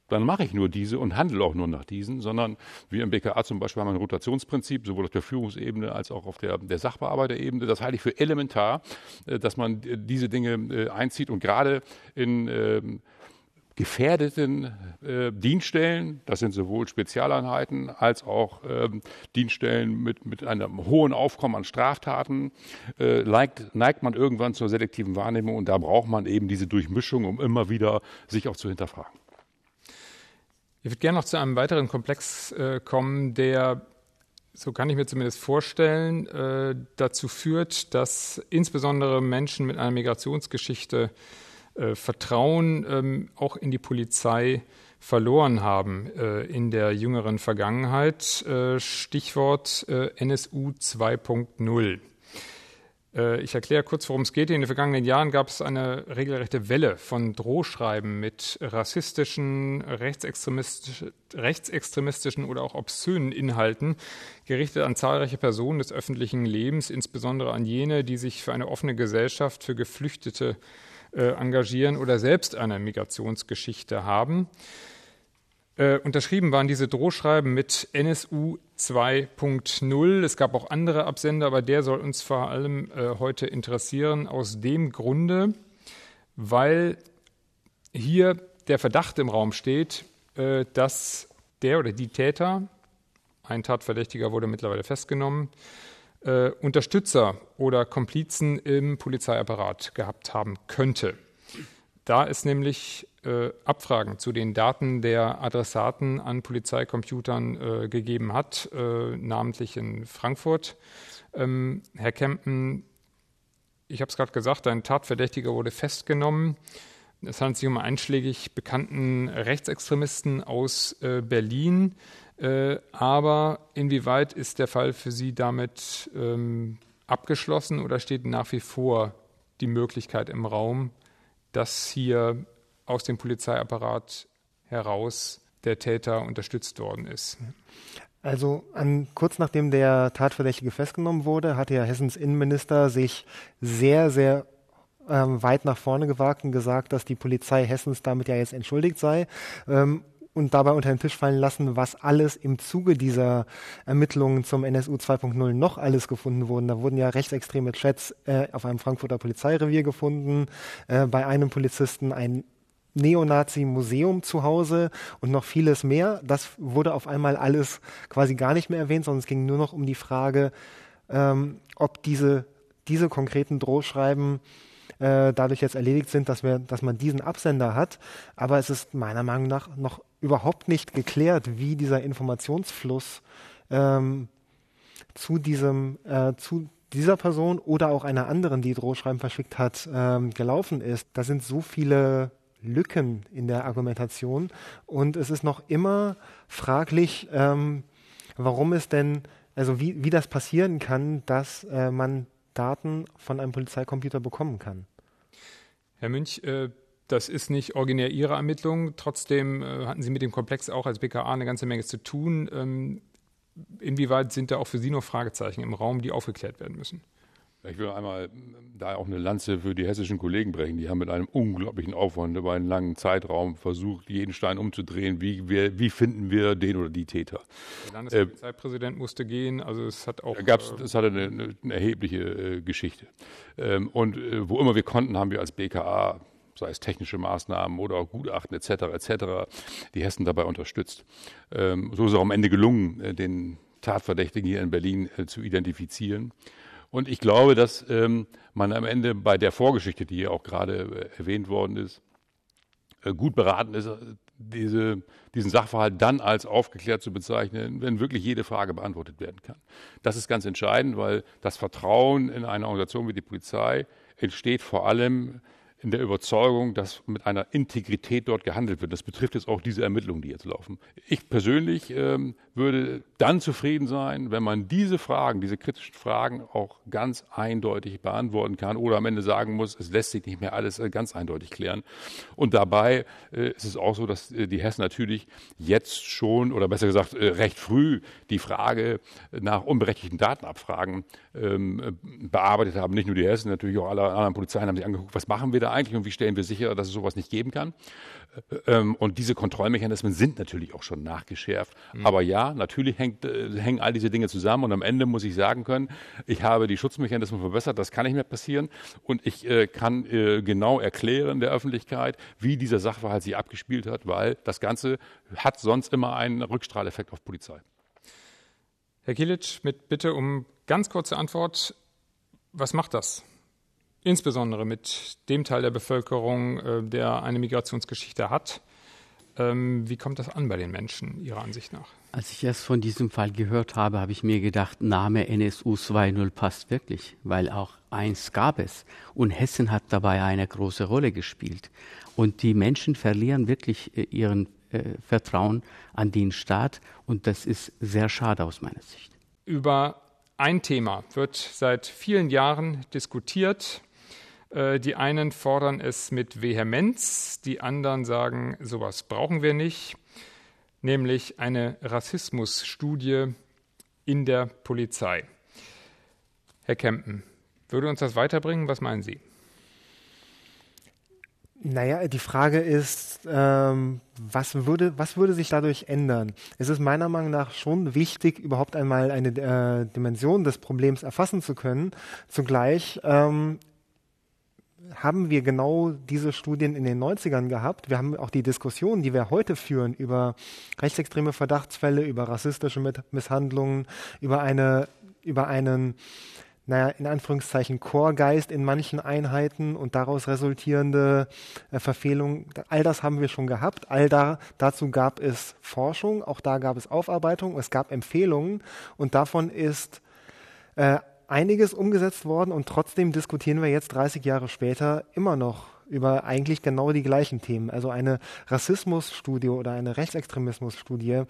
Dann mache ich nur diese und handle auch nur nach diesen, sondern wir im BKA zum Beispiel haben ein Rotationsprinzip, sowohl auf der Führungsebene als auch auf der, der Sachbearbeiterebene. Das halte ich für elementar, äh, dass man diese Dinge äh, einzieht und gerade in ähm, gefährdeten äh, Dienststellen, das sind sowohl Spezialeinheiten als auch ähm, Dienststellen mit, mit einem hohen Aufkommen an Straftaten, äh, neigt, neigt man irgendwann zur selektiven Wahrnehmung und da braucht man eben diese Durchmischung, um immer wieder sich auch zu hinterfragen. Ich würde gerne noch zu einem weiteren Komplex äh, kommen, der so kann ich mir zumindest vorstellen, äh, dazu führt, dass insbesondere Menschen mit einer Migrationsgeschichte äh, Vertrauen ähm, auch in die Polizei verloren haben äh, in der jüngeren Vergangenheit. Äh, Stichwort äh, NSU 2.0. Äh, ich erkläre kurz, worum es geht. In den vergangenen Jahren gab es eine regelrechte Welle von Drohschreiben mit rassistischen, rechtsextremistischen, rechtsextremistischen oder auch obszönen Inhalten, gerichtet an zahlreiche Personen des öffentlichen Lebens, insbesondere an jene, die sich für eine offene Gesellschaft, für Geflüchtete äh, engagieren oder selbst eine Migrationsgeschichte haben. Äh, unterschrieben waren diese Drohschreiben mit NSU 2.0. Es gab auch andere Absender, aber der soll uns vor allem äh, heute interessieren, aus dem Grunde, weil hier der Verdacht im Raum steht, äh, dass der oder die Täter, ein Tatverdächtiger wurde mittlerweile festgenommen, äh, Unterstützer oder Komplizen im Polizeiapparat gehabt haben könnte. Da es nämlich äh, Abfragen zu den Daten der Adressaten an Polizeicomputern äh, gegeben hat, äh, namentlich in Frankfurt. Ähm, Herr Kempen, ich habe es gerade gesagt, ein Tatverdächtiger wurde festgenommen. Es handelt sich um einschlägig bekannten Rechtsextremisten aus äh, Berlin, äh, aber inwieweit ist der Fall für Sie damit ähm, abgeschlossen oder steht nach wie vor die Möglichkeit im Raum, dass hier aus dem Polizeiapparat heraus der Täter unterstützt worden ist? Also an, kurz nachdem der Tatverdächtige festgenommen wurde, hatte ja Hessens Innenminister sich sehr, sehr ähm, weit nach vorne gewagt und gesagt, dass die Polizei Hessens damit ja jetzt entschuldigt sei. Ähm, und dabei unter den Tisch fallen lassen, was alles im Zuge dieser Ermittlungen zum NSU 2.0 noch alles gefunden wurden. Da wurden ja rechtsextreme Chats äh, auf einem Frankfurter Polizeirevier gefunden, äh, bei einem Polizisten ein Neonazi-Museum zu Hause und noch vieles mehr. Das wurde auf einmal alles quasi gar nicht mehr erwähnt, sondern es ging nur noch um die Frage, ähm, ob diese, diese konkreten Drohschreiben äh, dadurch jetzt erledigt sind, dass, wir, dass man diesen Absender hat. Aber es ist meiner Meinung nach noch überhaupt nicht geklärt, wie dieser Informationsfluss ähm, zu diesem, äh, zu dieser Person oder auch einer anderen, die Drohschreiben verschickt hat, ähm, gelaufen ist. Da sind so viele Lücken in der Argumentation und es ist noch immer fraglich, ähm, warum es denn, also wie, wie das passieren kann, dass äh, man Daten von einem Polizeicomputer bekommen kann. Herr Münch, äh, das ist nicht originär Ihre Ermittlung. Trotzdem äh, hatten Sie mit dem Komplex auch als BKA eine ganze Menge zu tun. Ähm, inwieweit sind da auch für Sie noch Fragezeichen im Raum, die aufgeklärt werden müssen? Ich will einmal da auch eine Lanze für die hessischen Kollegen brechen. Die haben mit einem unglaublichen Aufwand über einen langen Zeitraum versucht, jeden Stein umzudrehen. Wie, wir, wie finden wir den oder die Täter? Der Landespolizeipräsident äh, musste gehen. Also es hat auch. Gab's, äh, es hatte eine, eine, eine erhebliche äh, Geschichte. Ähm, und äh, wo immer wir konnten, haben wir als BKA sei es technische Maßnahmen oder auch Gutachten etc. etc. die Hessen dabei unterstützt. Ähm, so ist es auch am Ende gelungen, äh, den Tatverdächtigen hier in Berlin äh, zu identifizieren. Und ich glaube, dass ähm, man am Ende bei der Vorgeschichte, die hier auch gerade äh, erwähnt worden ist, äh, gut beraten ist, diese, diesen Sachverhalt dann als aufgeklärt zu bezeichnen, wenn wirklich jede Frage beantwortet werden kann. Das ist ganz entscheidend, weil das Vertrauen in eine Organisation wie die Polizei entsteht vor allem in der Überzeugung, dass mit einer Integrität dort gehandelt wird. Das betrifft jetzt auch diese Ermittlungen, die jetzt laufen. Ich persönlich ähm, würde dann zufrieden sein, wenn man diese Fragen, diese kritischen Fragen auch ganz eindeutig beantworten kann oder am Ende sagen muss, es lässt sich nicht mehr alles äh, ganz eindeutig klären. Und dabei äh, ist es auch so, dass äh, die Hessen natürlich jetzt schon oder besser gesagt recht früh die Frage nach unberechtigten Datenabfragen ähm, bearbeitet haben. Nicht nur die Hessen, natürlich auch alle anderen Polizeien haben sich angeguckt, was machen wir da eigentlich und wie stellen wir sicher, dass es sowas nicht geben kann. Ähm, und diese Kontrollmechanismen sind natürlich auch schon nachgeschärft. Mhm. Aber ja, natürlich hängt, äh, hängen all diese Dinge zusammen und am Ende muss ich sagen können, ich habe die Schutzmechanismen verbessert, das kann nicht mehr passieren und ich äh, kann äh, genau erklären der Öffentlichkeit, wie dieser Sachverhalt sich abgespielt hat, weil das Ganze hat sonst immer einen Rückstrahleffekt auf Polizei. Herr Kilic, mit Bitte um ganz kurze Antwort. Was macht das insbesondere mit dem Teil der Bevölkerung, äh, der eine Migrationsgeschichte hat. Ähm, wie kommt das an bei den Menschen, Ihrer Ansicht nach? Als ich erst von diesem Fall gehört habe, habe ich mir gedacht, Name NSU 2.0 passt wirklich, weil auch eins gab es. Und Hessen hat dabei eine große Rolle gespielt. Und die Menschen verlieren wirklich äh, ihren äh, Vertrauen an den Staat. Und das ist sehr schade aus meiner Sicht. Über ein Thema wird seit vielen Jahren diskutiert. Äh, die einen fordern es mit Vehemenz, die anderen sagen, sowas brauchen wir nicht, nämlich eine Rassismusstudie in der Polizei. Herr Kempen, würde uns das weiterbringen? Was meinen Sie? Naja, die Frage ist, ähm, was, würde, was würde sich dadurch ändern? Es ist meiner Meinung nach schon wichtig, überhaupt einmal eine äh, Dimension des Problems erfassen zu können. Zugleich ähm, haben wir genau diese Studien in den 90ern gehabt. Wir haben auch die Diskussion, die wir heute führen über rechtsextreme Verdachtsfälle, über rassistische Misshandlungen, über eine, über einen, naja, in Anführungszeichen Chorgeist in manchen Einheiten und daraus resultierende äh, Verfehlungen. All das haben wir schon gehabt. All da, dazu gab es Forschung, auch da gab es Aufarbeitung, es gab Empfehlungen und davon ist äh, einiges umgesetzt worden und trotzdem diskutieren wir jetzt 30 Jahre später immer noch über eigentlich genau die gleichen Themen. Also eine Rassismusstudie oder eine Rechtsextremismusstudie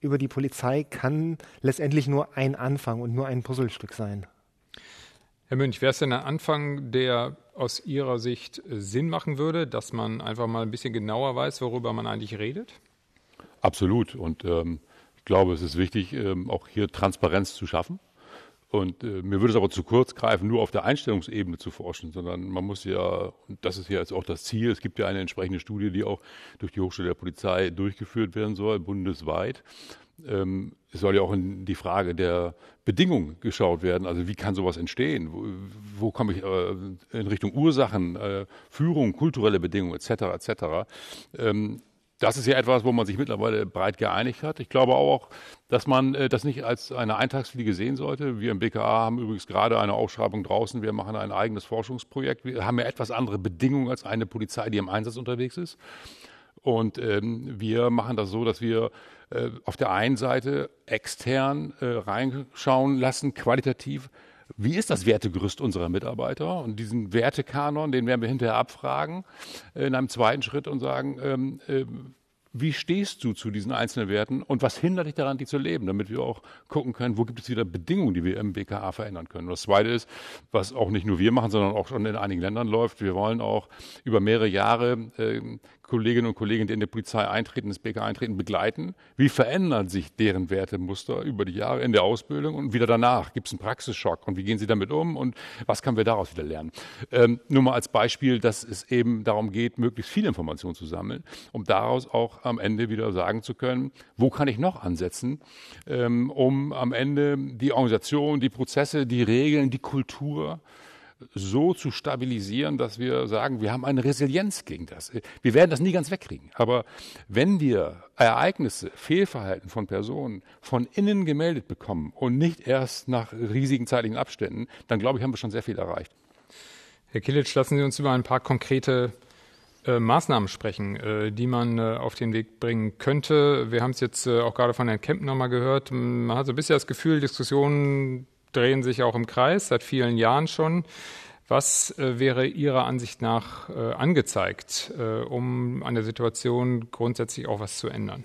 über die Polizei kann letztendlich nur ein Anfang und nur ein Puzzlestück sein. Herr Münch, wäre es denn ein Anfang, der aus Ihrer Sicht Sinn machen würde, dass man einfach mal ein bisschen genauer weiß, worüber man eigentlich redet? Absolut. Und ähm, ich glaube, es ist wichtig, ähm, auch hier Transparenz zu schaffen. Und äh, mir würde es aber zu kurz greifen, nur auf der Einstellungsebene zu forschen, sondern man muss ja, und das ist ja jetzt auch das Ziel, es gibt ja eine entsprechende Studie, die auch durch die Hochschule der Polizei durchgeführt werden soll, bundesweit. Ähm, es soll ja auch in die Frage der Bedingungen geschaut werden. Also wie kann sowas entstehen? Wo, wo komme ich äh, in Richtung Ursachen, äh, Führung, kulturelle Bedingungen etc. etc. Ähm, das ist ja etwas, wo man sich mittlerweile breit geeinigt hat. Ich glaube auch, dass man äh, das nicht als eine Eintagsfliege sehen sollte. Wir im BKA haben übrigens gerade eine Ausschreibung draußen. Wir machen ein eigenes Forschungsprojekt. Wir haben ja etwas andere Bedingungen als eine Polizei, die im Einsatz unterwegs ist. Und ähm, wir machen das so, dass wir äh, auf der einen Seite extern äh, reinschauen lassen, qualitativ, wie ist das Wertegerüst unserer Mitarbeiter? Und diesen Wertekanon, den werden wir hinterher abfragen äh, in einem zweiten Schritt und sagen, ähm, äh, wie stehst du zu diesen einzelnen Werten und was hindert dich daran, die zu leben, damit wir auch gucken können, wo gibt es wieder Bedingungen, die wir im BKA verändern können. Und das Zweite ist, was auch nicht nur wir machen, sondern auch schon in einigen Ländern läuft, wir wollen auch über mehrere Jahre äh, Kolleginnen und Kollegen, die in die Polizei eintreten, ins BKA eintreten, begleiten. Wie verändern sich deren Wertemuster über die Jahre in der Ausbildung und wieder danach? Gibt es einen Praxisschock und wie gehen sie damit um und was können wir daraus wieder lernen? Ähm, nur mal als Beispiel, dass es eben darum geht, möglichst viel Information zu sammeln, um daraus auch am Ende wieder sagen zu können, wo kann ich noch ansetzen, ähm, um am Ende die Organisation, die Prozesse, die Regeln, die Kultur so zu stabilisieren, dass wir sagen, wir haben eine Resilienz gegen das. Wir werden das nie ganz wegkriegen. Aber wenn wir Ereignisse, Fehlverhalten von Personen von innen gemeldet bekommen und nicht erst nach riesigen zeitlichen Abständen, dann glaube ich, haben wir schon sehr viel erreicht. Herr Kilic, lassen Sie uns über ein paar konkrete äh, Maßnahmen sprechen, äh, die man äh, auf den Weg bringen könnte. Wir haben es jetzt äh, auch gerade von Herrn Kemp nochmal gehört. Man hat so ein bisschen das Gefühl, Diskussionen drehen sich auch im Kreis, seit vielen Jahren schon. Was äh, wäre Ihrer Ansicht nach äh, angezeigt, äh, um an der Situation grundsätzlich auch was zu ändern?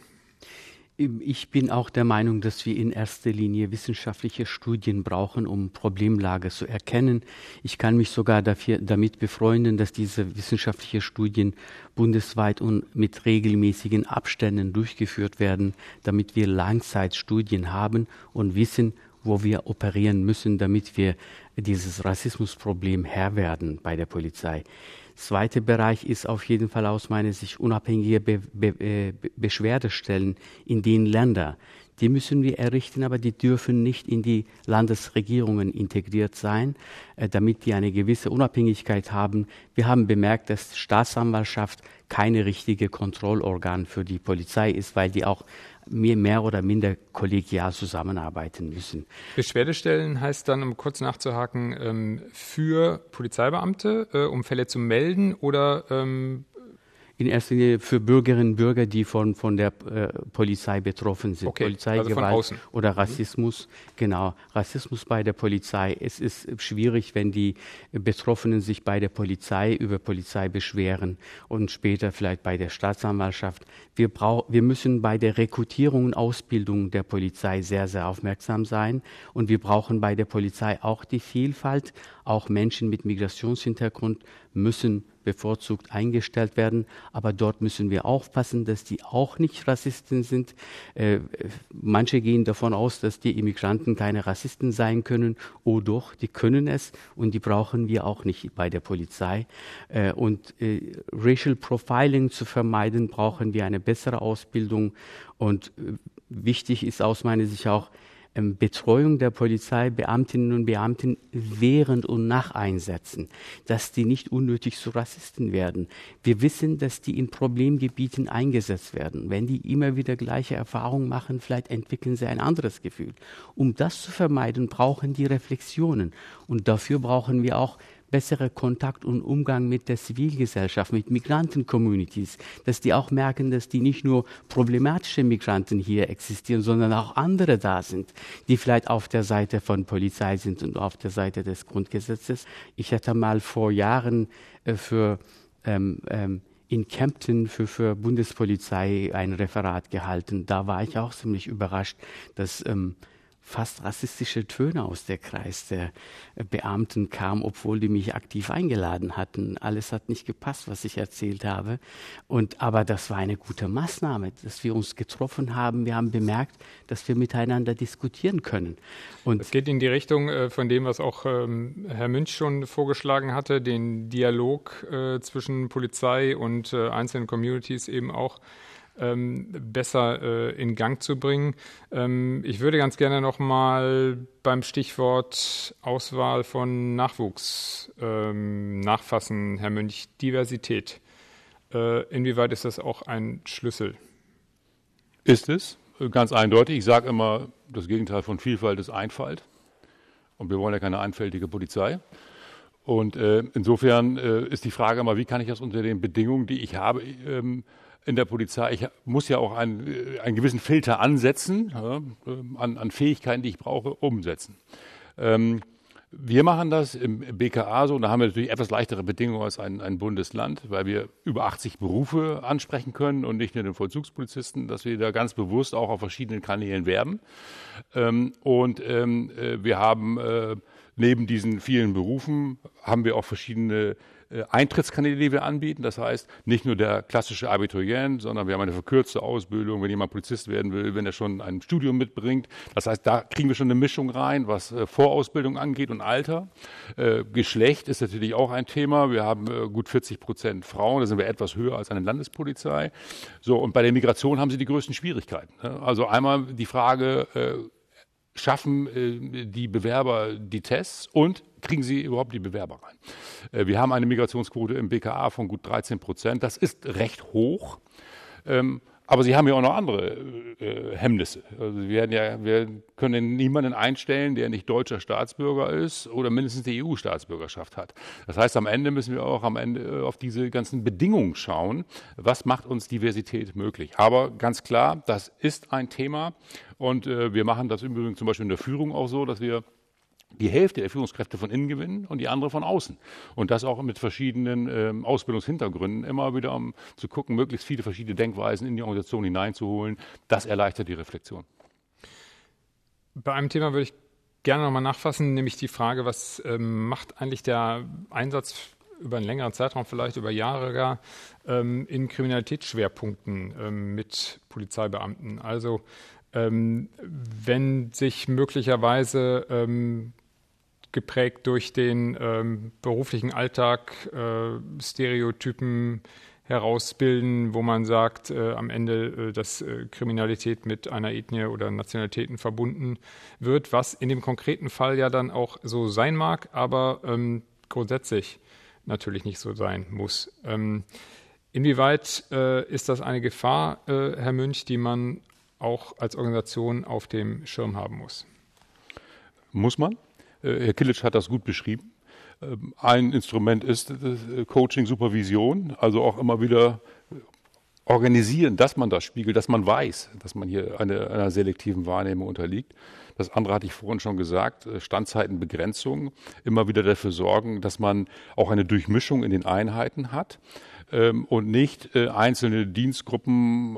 Ich bin auch der Meinung, dass wir in erster Linie wissenschaftliche Studien brauchen, um Problemlage zu erkennen. Ich kann mich sogar dafür, damit befreunden, dass diese wissenschaftlichen Studien bundesweit und mit regelmäßigen Abständen durchgeführt werden, damit wir Langzeitstudien haben und wissen, wo wir operieren müssen, damit wir dieses Rassismusproblem Herr werden bei der Polizei. Zweiter Bereich ist auf jeden Fall aus meiner Sicht unabhängige Be äh, Be Beschwerdestellen in den Ländern. Die müssen wir errichten, aber die dürfen nicht in die Landesregierungen integriert sein, äh, damit die eine gewisse Unabhängigkeit haben. Wir haben bemerkt, dass Staatsanwaltschaft keine richtige Kontrollorgan für die Polizei ist, weil die auch mehr, mehr oder minder kollegial zusammenarbeiten müssen. Beschwerdestellen heißt dann, um kurz nachzuhaken, ähm, für Polizeibeamte, äh, um Fälle zu melden oder ähm, in erster Linie für Bürgerinnen und Bürger, die von, von der äh, Polizei betroffen sind. Okay, Polizeigewalt also oder Rassismus. Mhm. Genau, Rassismus bei der Polizei. Es ist schwierig, wenn die Betroffenen sich bei der Polizei über Polizei beschweren und später vielleicht bei der Staatsanwaltschaft. Wir, brauch, wir müssen bei der Rekrutierung und Ausbildung der Polizei sehr, sehr aufmerksam sein. Und wir brauchen bei der Polizei auch die Vielfalt. Auch Menschen mit Migrationshintergrund müssen bevorzugt eingestellt werden. Aber dort müssen wir aufpassen, dass die auch nicht Rassisten sind. Äh, manche gehen davon aus, dass die Immigranten keine Rassisten sein können. Oh doch, die können es und die brauchen wir auch nicht bei der Polizei. Äh, und äh, Racial Profiling zu vermeiden, brauchen wir eine bessere Ausbildung. Und äh, wichtig ist aus meiner Sicht auch, Betreuung der Polizeibeamtinnen und Beamten während und nach Einsätzen, dass die nicht unnötig zu Rassisten werden. Wir wissen, dass die in Problemgebieten eingesetzt werden. Wenn die immer wieder gleiche Erfahrungen machen, vielleicht entwickeln sie ein anderes Gefühl. Um das zu vermeiden, brauchen die Reflexionen. Und dafür brauchen wir auch bessere Kontakt und Umgang mit der Zivilgesellschaft, mit Migranten-Communities, dass die auch merken, dass die nicht nur problematische Migranten hier existieren, sondern auch andere da sind, die vielleicht auf der Seite von Polizei sind und auf der Seite des Grundgesetzes. Ich hatte mal vor Jahren äh, für ähm, ähm, in Kempten für, für Bundespolizei ein Referat gehalten. Da war ich auch ziemlich überrascht, dass ähm, fast rassistische Töne aus der Kreis der Beamten kamen, obwohl die mich aktiv eingeladen hatten. Alles hat nicht gepasst, was ich erzählt habe. Und, aber das war eine gute Maßnahme, dass wir uns getroffen haben. Wir haben bemerkt, dass wir miteinander diskutieren können. Und es geht in die Richtung äh, von dem, was auch ähm, Herr Münch schon vorgeschlagen hatte, den Dialog äh, zwischen Polizei und äh, einzelnen Communities eben auch ähm, besser äh, in Gang zu bringen. Ähm, ich würde ganz gerne noch mal beim Stichwort Auswahl von Nachwuchs ähm, nachfassen, Herr Münch. Diversität. Äh, inwieweit ist das auch ein Schlüssel? Ist es, ganz eindeutig. Ich sage immer, das Gegenteil von Vielfalt ist Einfalt. Und wir wollen ja keine einfältige Polizei. Und äh, insofern äh, ist die Frage immer, wie kann ich das unter den Bedingungen, die ich habe, ähm, in der Polizei. Ich muss ja auch einen, äh, einen gewissen Filter ansetzen, ja, ähm, an, an, Fähigkeiten, die ich brauche, umsetzen. Ähm, Wir machen das im BKA so, und da haben wir natürlich etwas leichtere Bedingungen als ein, ein, Bundesland, weil wir über 80 Berufe ansprechen können und nicht nur den Vollzugspolizisten, dass wir da ganz bewusst auch auf verschiedenen Kanälen werben. Ähm, und ähm, äh, wir haben äh, neben diesen vielen Berufen haben wir auch verschiedene äh, Eintrittskanäle, die wir anbieten. Das heißt, nicht nur der klassische Abiturient, sondern wir haben eine verkürzte Ausbildung, wenn jemand Polizist werden will, wenn er schon ein Studium mitbringt. Das heißt, da kriegen wir schon eine Mischung rein, was äh, Vorausbildung angeht und Alter. Äh, Geschlecht ist natürlich auch ein Thema. Wir haben gut 40 Prozent Frauen, da sind wir etwas höher als eine Landespolizei. So, und bei der Migration haben sie die größten Schwierigkeiten. Ne? Also einmal die Frage, schaffen äh, die Bewerber die Tests und kriegen sie überhaupt die Bewerber rein? Äh, wir haben eine Migrationsquote im BKA von gut 13 Prozent. Das ist recht hoch. Ähm, aber sie haben ja auch noch andere äh, Hemmnisse. Also wir, ja, wir können niemanden einstellen, der nicht deutscher Staatsbürger ist oder mindestens die EU-Staatsbürgerschaft hat. Das heißt, am Ende müssen wir auch am Ende äh, auf diese ganzen Bedingungen schauen. Was macht uns Diversität möglich? Aber ganz klar, das ist ein Thema. Und äh, wir machen das übrigens zum Beispiel in der Führung auch so, dass wir die Hälfte der Führungskräfte von innen gewinnen und die andere von außen. Und das auch mit verschiedenen ähm, Ausbildungshintergründen, immer wieder um zu gucken, möglichst viele verschiedene Denkweisen in die Organisation hineinzuholen. Das erleichtert die Reflexion. Bei einem Thema würde ich gerne nochmal nachfassen, nämlich die Frage, was ähm, macht eigentlich der Einsatz über einen längeren Zeitraum, vielleicht über Jahre gar, ähm, in Kriminalitätsschwerpunkten ähm, mit Polizeibeamten? Also ähm, wenn sich möglicherweise ähm, geprägt durch den ähm, beruflichen Alltag äh, Stereotypen herausbilden, wo man sagt, äh, am Ende, äh, dass äh, Kriminalität mit einer Ethnie oder Nationalitäten verbunden wird, was in dem konkreten Fall ja dann auch so sein mag, aber ähm, grundsätzlich natürlich nicht so sein muss. Ähm, inwieweit äh, ist das eine Gefahr, äh, Herr Münch, die man auch als Organisation auf dem Schirm haben muss? Muss man. Äh, Herr Kilic hat das gut beschrieben. Ähm, ein Instrument ist äh, Coaching, Supervision, also auch immer wieder organisieren, dass man das spiegelt, dass man weiß, dass man hier eine, einer selektiven Wahrnehmung unterliegt. Das andere hatte ich vorhin schon gesagt, äh, Standzeitenbegrenzung, immer wieder dafür sorgen, dass man auch eine Durchmischung in den Einheiten hat ähm, und nicht einzelne Dienstgruppen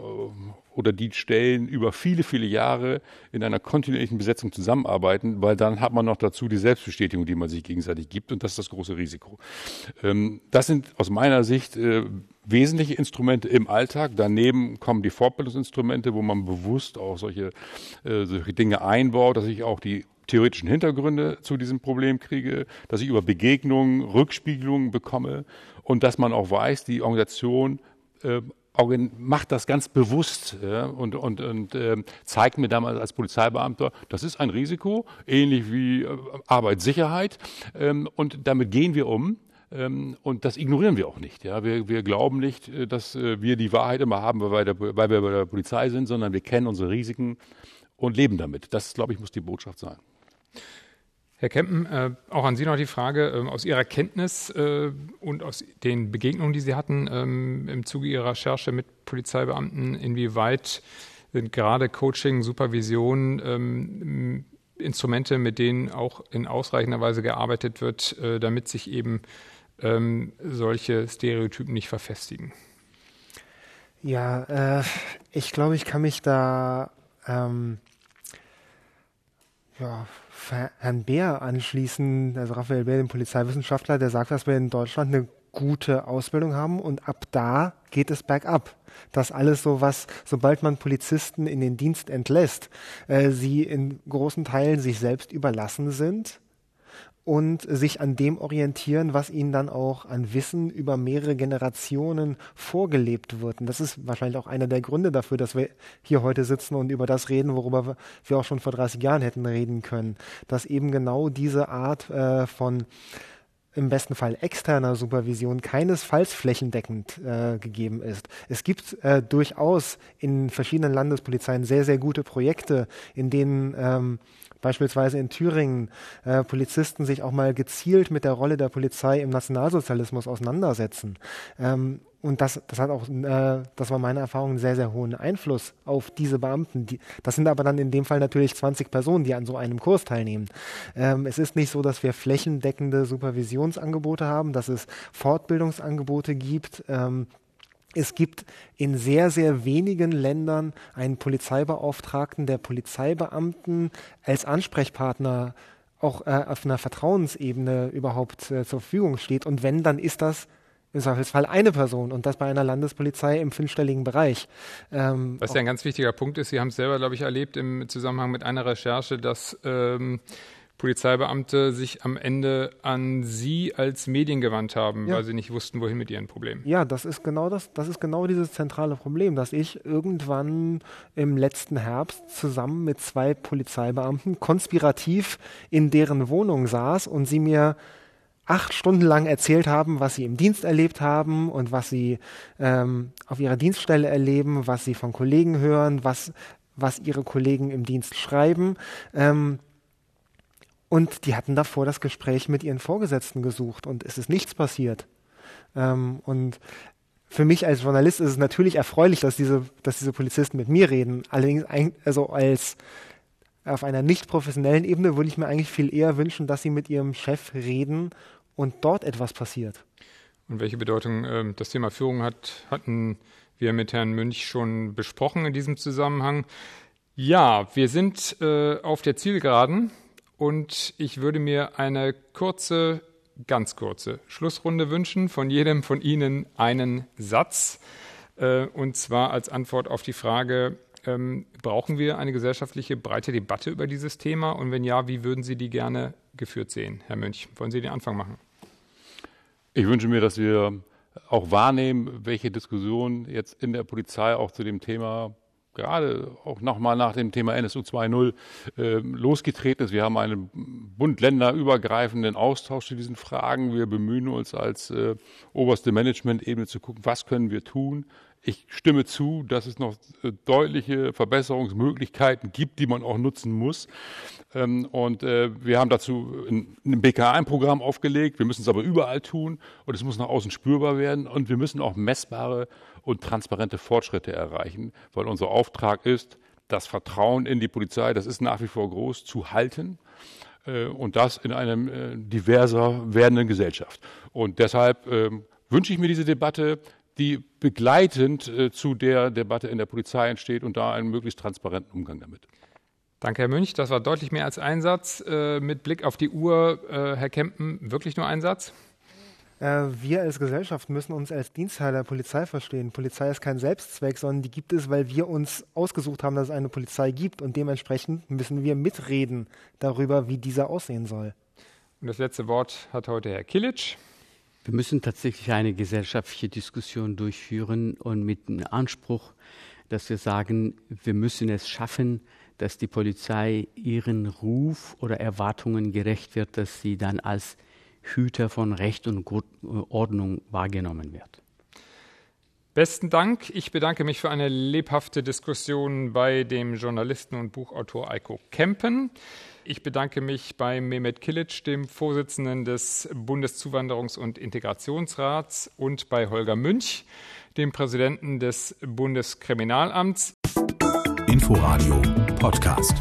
oder die Stellen über viele, viele Jahre in einer kontinuierlichen Besetzung zusammenarbeiten, weil dann hat man noch dazu die Selbstbestätigung, die man sich gegenseitig gibt und das ist das große Risiko. Ähm, das sind aus meiner Sicht äh, wesentliche Instrumente im Alltag. Daneben kommen die Fortbildungsinstrumente, wo man bewusst auch solche, äh, solche Dinge einbaut, dass ich auch die theoretischen Hintergründe zu diesem Problem kriege, dass ich über Begegnungen Rückspiegelungen bekomme und dass man auch weiß, die Organisation äh, macht das ganz bewusst ja, und, und, und äh, zeigt mir damals als Polizeibeamter, das ist ein Risiko, ähnlich wie äh, Arbeitssicherheit. Ähm, und damit gehen wir um. Ähm, und das ignorieren wir auch nicht. Ja. Wir, wir glauben nicht, äh, dass äh, wir die Wahrheit immer haben, weil, der, weil wir bei der Polizei sind, sondern wir kennen unsere Risiken und leben damit. Das, glaube ich, muss die Botschaft sein. Herr Kempen, äh, auch an Sie noch die Frage, äh, aus Ihrer Kenntnis äh, und aus den Begegnungen, die Sie hatten ähm, im Zuge Ihrer Recherche mit Polizeibeamten, inwieweit sind gerade Coaching, Supervision ähm, Instrumente, mit denen auch in ausreichender Weise gearbeitet wird, äh, damit sich eben ähm, solche Stereotypen nicht verfestigen? Ja, äh, ich glaube, ich kann mich da ähm, ja, Herrn Bär anschließen, also Raphael Bär, den Polizeiwissenschaftler, der sagt, dass wir in Deutschland eine gute Ausbildung haben und ab da geht es bergab. Das alles so was, sobald man Polizisten in den Dienst entlässt, äh, sie in großen Teilen sich selbst überlassen sind und sich an dem orientieren, was ihnen dann auch an Wissen über mehrere Generationen vorgelebt wird. Und das ist wahrscheinlich auch einer der Gründe dafür, dass wir hier heute sitzen und über das reden, worüber wir auch schon vor 30 Jahren hätten reden können. Dass eben genau diese Art äh, von im besten Fall externer Supervision keinesfalls flächendeckend äh, gegeben ist. Es gibt äh, durchaus in verschiedenen Landespolizeien sehr, sehr gute Projekte, in denen ähm, beispielsweise in Thüringen äh, Polizisten sich auch mal gezielt mit der Rolle der Polizei im Nationalsozialismus auseinandersetzen. Ähm, und das, das hat auch, äh, das war meine Erfahrung, einen sehr, sehr hohen Einfluss auf diese Beamten. Die, das sind aber dann in dem Fall natürlich 20 Personen, die an so einem Kurs teilnehmen. Ähm, es ist nicht so, dass wir flächendeckende Supervisionsangebote haben, dass es Fortbildungsangebote gibt. Ähm, es gibt in sehr, sehr wenigen Ländern einen Polizeibeauftragten, der Polizeibeamten als Ansprechpartner auch äh, auf einer Vertrauensebene überhaupt äh, zur Verfügung steht. Und wenn, dann ist das im Zweifelsfall eine Person und das bei einer Landespolizei im fünfstelligen Bereich. Ähm, Was ja ein ganz wichtiger Punkt ist, Sie haben es selber, glaube ich, erlebt im Zusammenhang mit einer Recherche, dass ähm, Polizeibeamte sich am Ende an Sie als Medien gewandt haben, ja. weil sie nicht wussten, wohin mit ihren Problemen. Ja, das ist genau das, das ist genau dieses zentrale Problem, dass ich irgendwann im letzten Herbst zusammen mit zwei Polizeibeamten konspirativ in deren Wohnung saß und sie mir acht Stunden lang erzählt haben, was sie im Dienst erlebt haben und was sie ähm, auf ihrer Dienststelle erleben, was sie von Kollegen hören, was, was ihre Kollegen im Dienst schreiben. Ähm, und die hatten davor das Gespräch mit ihren Vorgesetzten gesucht und es ist nichts passiert. Ähm, und für mich als Journalist ist es natürlich erfreulich, dass diese, dass diese Polizisten mit mir reden. Allerdings, also als auf einer nicht professionellen Ebene würde ich mir eigentlich viel eher wünschen, dass sie mit ihrem Chef reden und dort etwas passiert. Und welche Bedeutung äh, das Thema Führung hat, hatten wir mit Herrn Münch schon besprochen in diesem Zusammenhang. Ja, wir sind äh, auf der Zielgeraden und ich würde mir eine kurze, ganz kurze Schlussrunde wünschen. Von jedem von Ihnen einen Satz. Äh, und zwar als Antwort auf die Frage, ähm, brauchen wir eine gesellschaftliche breite Debatte über dieses Thema? Und wenn ja, wie würden Sie die gerne geführt sehen? Herr Münch, wollen Sie den Anfang machen? Ich wünsche mir, dass wir auch wahrnehmen, welche Diskussion jetzt in der Polizei auch zu dem Thema gerade auch nochmal nach dem Thema NSU 2.0 äh, losgetreten ist. Wir haben einen bund-länder-übergreifenden Austausch zu diesen Fragen. Wir bemühen uns als äh, oberste Management-Ebene zu gucken, was können wir tun. Ich stimme zu, dass es noch äh, deutliche Verbesserungsmöglichkeiten gibt, die man auch nutzen muss. Ähm, und äh, wir haben dazu ein, BK1-Programm aufgelegt. Wir müssen es aber überall tun und es muss nach außen spürbar werden. Und wir müssen auch messbare und transparente Fortschritte erreichen, weil unser Auftrag ist, das Vertrauen in die Polizei, das ist nach wie vor groß, zu halten äh, und das in einer diverser werdenden Gesellschaft. Und deshalb äh, wünsche ich mir diese Debatte, die begleitend äh, zu der Debatte in der Polizei entsteht und da einen möglichst transparenten Umgang damit. Danke, Herr Münch. Das war deutlich mehr als ein Satz. Äh, mit Blick auf die Uhr, äh, Herr Kempen, wirklich nur ein Satz? Äh, wir als Gesellschaft müssen uns als Dienstteil der Polizei verstehen. Polizei ist kein Selbstzweck, sondern die gibt es, weil wir uns ausgesucht haben, dass es eine Polizei gibt. Und dementsprechend müssen wir mitreden darüber, wie dieser aussehen soll. Und das letzte Wort hat heute Herr Kilic. Wir müssen tatsächlich eine gesellschaftliche Diskussion durchführen und mit dem Anspruch, dass wir sagen, wir müssen es schaffen, dass die Polizei ihren Ruf oder Erwartungen gerecht wird, dass sie dann als Hüter von Recht und Ordnung wahrgenommen wird. Besten Dank. Ich bedanke mich für eine lebhafte Diskussion bei dem Journalisten und Buchautor Eiko Kempen. Ich bedanke mich bei Mehmet Kilic, dem Vorsitzenden des Bundeszuwanderungs- und Integrationsrats, und bei Holger Münch, dem Präsidenten des Bundeskriminalamts. Inforadio Podcast.